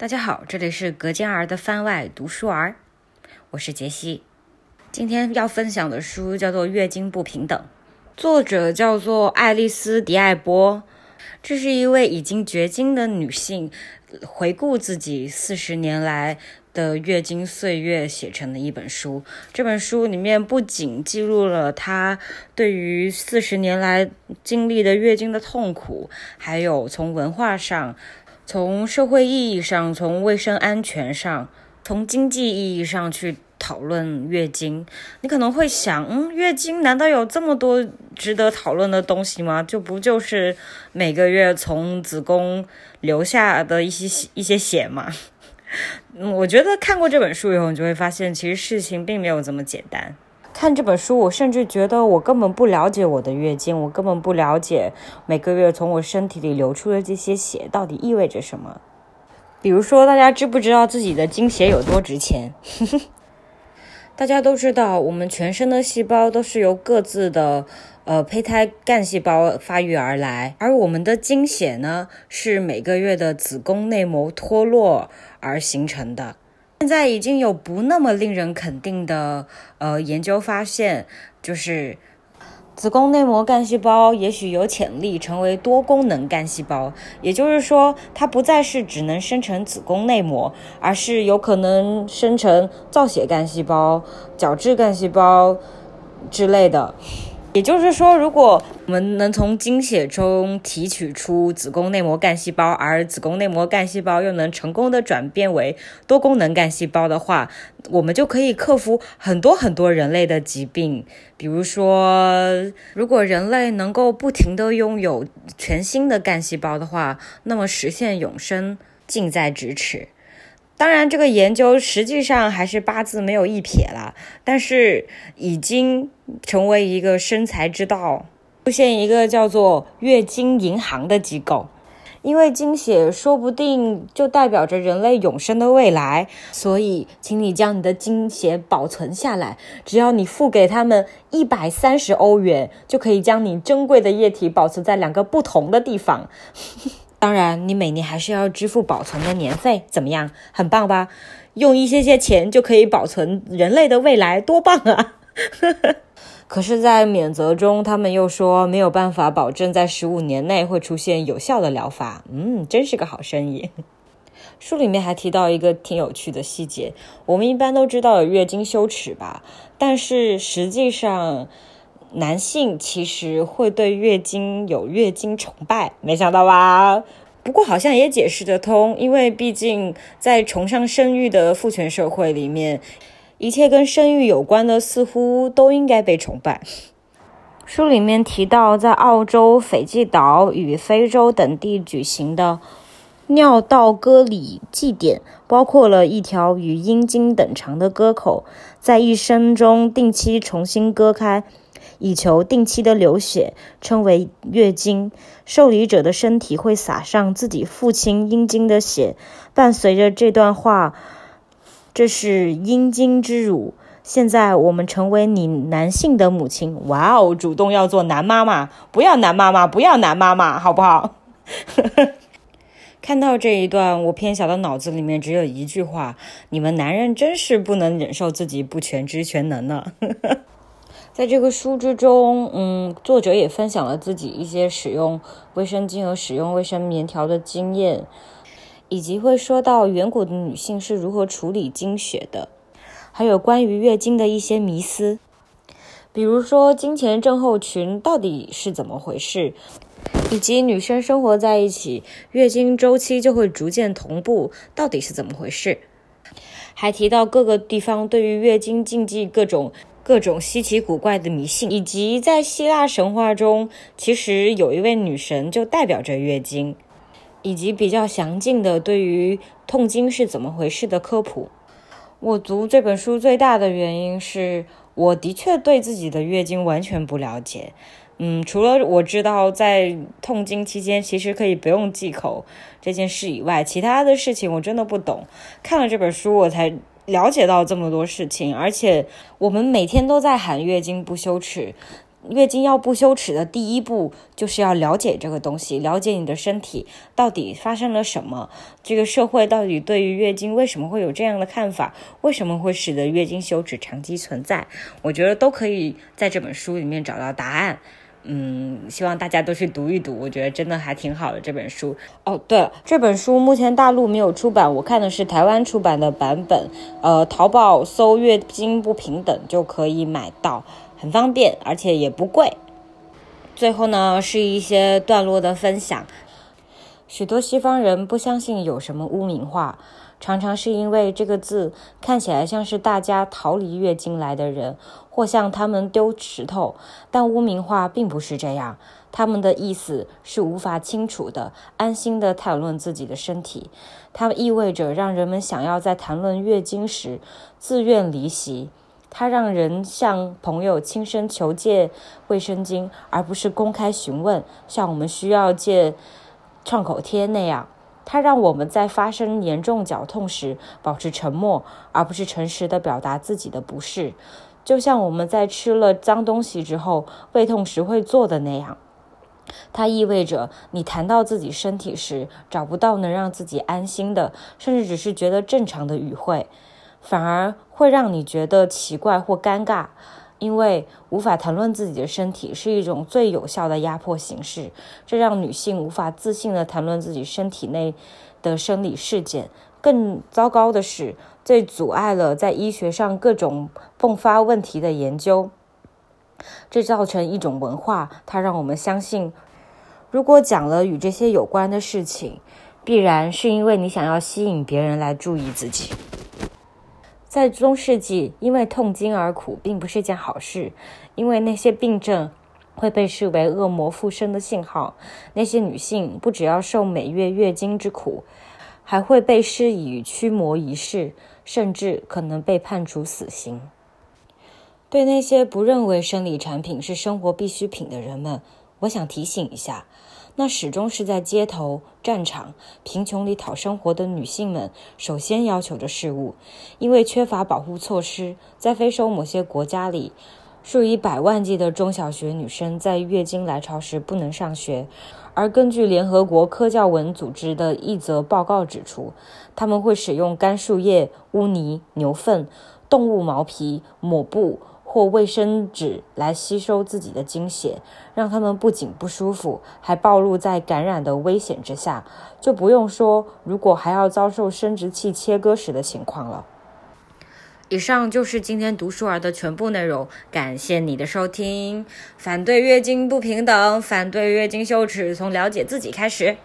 大家好，这里是隔间儿的番外读书儿，我是杰西。今天要分享的书叫做《月经不平等》，作者叫做爱丽丝·迪艾波。这是一位已经绝经的女性，回顾自己四十年来的月经岁月写成的一本书。这本书里面不仅记录了她对于四十年来经历的月经的痛苦，还有从文化上。从社会意义上，从卫生安全上，从经济意义上去讨论月经，你可能会想，嗯，月经难道有这么多值得讨论的东西吗？就不就是每个月从子宫流下的一些一些血吗？嗯，我觉得看过这本书以后，你就会发现，其实事情并没有这么简单。看这本书，我甚至觉得我根本不了解我的月经，我根本不了解每个月从我身体里流出的这些血到底意味着什么。比如说，大家知不知道自己的经血有多值钱？大家都知道，我们全身的细胞都是由各自的呃胚胎干细胞发育而来，而我们的经血呢，是每个月的子宫内膜脱落而形成的。现在已经有不那么令人肯定的呃研究发现，就是子宫内膜干细胞也许有潜力成为多功能干细胞，也就是说，它不再是只能生成子宫内膜，而是有可能生成造血干细胞、角质干细胞之类的。也就是说，如果我们能从经血中提取出子宫内膜干细胞，而子宫内膜干细胞又能成功的转变为多功能干细胞的话，我们就可以克服很多很多人类的疾病。比如说，如果人类能够不停的拥有全新的干细胞的话，那么实现永生近在咫尺。当然，这个研究实际上还是八字没有一撇了，但是已经成为一个生财之道，出现一个叫做月经银行的机构，因为经血说不定就代表着人类永生的未来，所以请你将你的经血保存下来，只要你付给他们一百三十欧元，就可以将你珍贵的液体保存在两个不同的地方。当然，你每年还是要支付保存的年费，怎么样？很棒吧？用一些些钱就可以保存人类的未来，多棒啊！可是，在免责中，他们又说没有办法保证在十五年内会出现有效的疗法。嗯，真是个好生意。书里面还提到一个挺有趣的细节：我们一般都知道有月经羞耻吧？但是实际上，男性其实会对月经有月经崇拜，没想到吧？不过好像也解释得通，因为毕竟在崇尚生育的父权社会里面，一切跟生育有关的似乎都应该被崇拜。书里面提到，在澳洲、斐济岛与非洲等地举行的尿道割礼祭典，包括了一条与阴茎等长的割口，在一生中定期重新割开。以求定期的流血，称为月经。受礼者的身体会撒上自己父亲阴茎的血，伴随着这段话：“这是阴茎之乳。”现在我们成为你男性的母亲。哇哦，主动要做男妈妈，不要男妈妈，不要男妈妈，好不好？看到这一段，我偏小的脑子里面只有一句话：你们男人真是不能忍受自己不全知全能呢。在这个书之中，嗯，作者也分享了自己一些使用卫生巾和使用卫生棉条的经验，以及会说到远古的女性是如何处理经血的，还有关于月经的一些迷思，比如说经前症候群到底是怎么回事，以及女生生活在一起，月经周期就会逐渐同步，到底是怎么回事？还提到各个地方对于月经禁忌各种。各种稀奇古怪的迷信，以及在希腊神话中，其实有一位女神就代表着月经，以及比较详尽的对于痛经是怎么回事的科普。我读这本书最大的原因是，我的确对自己的月经完全不了解。嗯，除了我知道在痛经期间其实可以不用忌口这件事以外，其他的事情我真的不懂。看了这本书，我才。了解到这么多事情，而且我们每天都在喊月经不羞耻，月经要不羞耻的第一步，就是要了解这个东西，了解你的身体到底发生了什么，这个社会到底对于月经为什么会有这样的看法，为什么会使得月经羞耻长期存在？我觉得都可以在这本书里面找到答案。嗯，希望大家都去读一读，我觉得真的还挺好的这本书。哦，对了，这本书目前大陆没有出版，我看的是台湾出版的版本，呃，淘宝搜“月经不平等”就可以买到。很方便，而且也不贵。最后呢，是一些段落的分享。许多西方人不相信有什么污名化，常常是因为这个字看起来像是大家逃离月经来的人，或向他们丢石头。但污名化并不是这样，他们的意思是无法清楚的、安心的谈论自己的身体。它意味着让人们想要在谈论月经时自愿离席。它让人向朋友亲身求借卫生巾，而不是公开询问，像我们需要借创口贴那样。它让我们在发生严重绞痛时保持沉默，而不是诚实的表达自己的不适，就像我们在吃了脏东西之后胃痛时会做的那样。它意味着你谈到自己身体时找不到能让自己安心的，甚至只是觉得正常的语汇。反而会让你觉得奇怪或尴尬，因为无法谈论自己的身体是一种最有效的压迫形式，这让女性无法自信地谈论自己身体内的生理事件。更糟糕的是，这阻碍了在医学上各种迸发问题的研究。这造成一种文化，它让我们相信，如果讲了与这些有关的事情，必然是因为你想要吸引别人来注意自己。在中世纪，因为痛经而苦并不是件好事，因为那些病症会被视为恶魔附身的信号。那些女性不只要受每月月经之苦，还会被施以驱魔仪式，甚至可能被判处死刑。对那些不认为生理产品是生活必需品的人们，我想提醒一下。那始终是在街头、战场、贫穷里讨生活的女性们首先要求的事物，因为缺乏保护措施，在非洲某些国家里，数以百万计的中小学女生在月经来潮时不能上学。而根据联合国科教文组织的一则报告指出，他们会使用干树叶、污泥、牛粪、动物毛皮、抹布。或卫生纸来吸收自己的精血，让他们不仅不舒服，还暴露在感染的危险之下。就不用说，如果还要遭受生殖器切割时的情况了。以上就是今天读书儿的全部内容，感谢你的收听。反对月经不平等，反对月经羞耻，从了解自己开始。